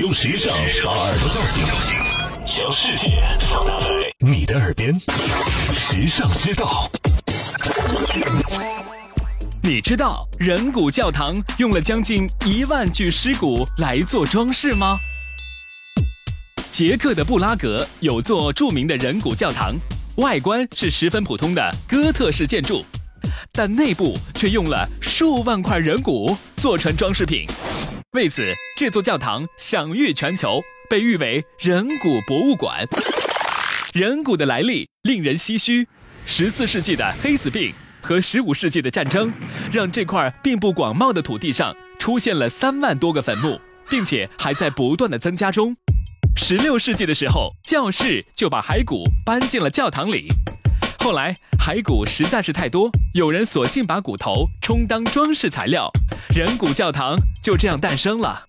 用时尚把耳朵叫醒，将世界放大在你的耳边。时尚之道，你知道人骨教堂用了将近一万具尸骨来做装饰吗？捷克的布拉格有座著名的人骨教堂，外观是十分普通的哥特式建筑，但内部却用了数万块人骨做成装饰品。为此，这座教堂享誉全球，被誉为人骨博物馆。人骨的来历令人唏嘘，十四世纪的黑死病和十五世纪的战争，让这块并不广袤的土地上出现了三万多个坟墓，并且还在不断的增加中。十六世纪的时候，教士就把骸骨搬进了教堂里。后来骸骨实在是太多，有人索性把骨头充当装饰材料，人骨教堂就这样诞生了。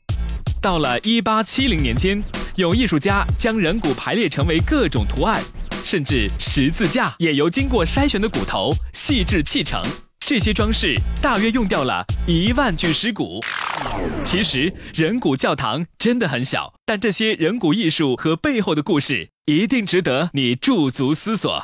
到了一八七零年间，有艺术家将人骨排列成为各种图案，甚至十字架也由经过筛选的骨头细致砌成。这些装饰大约用掉了一万具尸骨。其实人骨教堂真的很小，但这些人骨艺术和背后的故事一定值得你驻足思索。